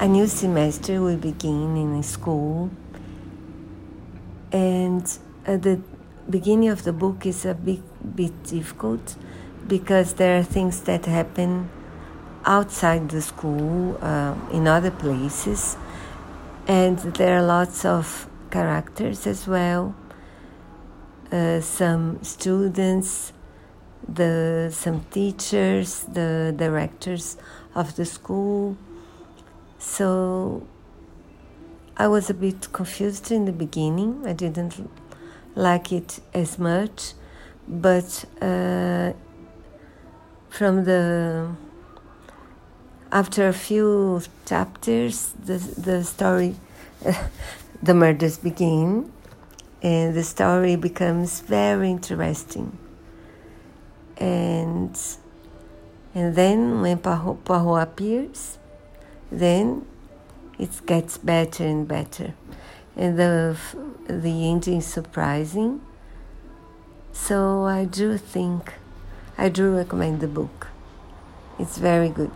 a new semester will begin in school, and at the beginning of the book is a bit, bit difficult because there are things that happen outside the school uh, in other places, and there are lots of characters as well. Uh, some students, the some teachers, the directors of the school. So I was a bit confused in the beginning. I didn't like it as much, but uh, from the after a few chapters, the the story, the murders begin, and the story becomes very interesting. And and then when Poirot, Poirot appears, then it gets better and better, and the the ending is surprising. So I do think, I do recommend the book. It's very good.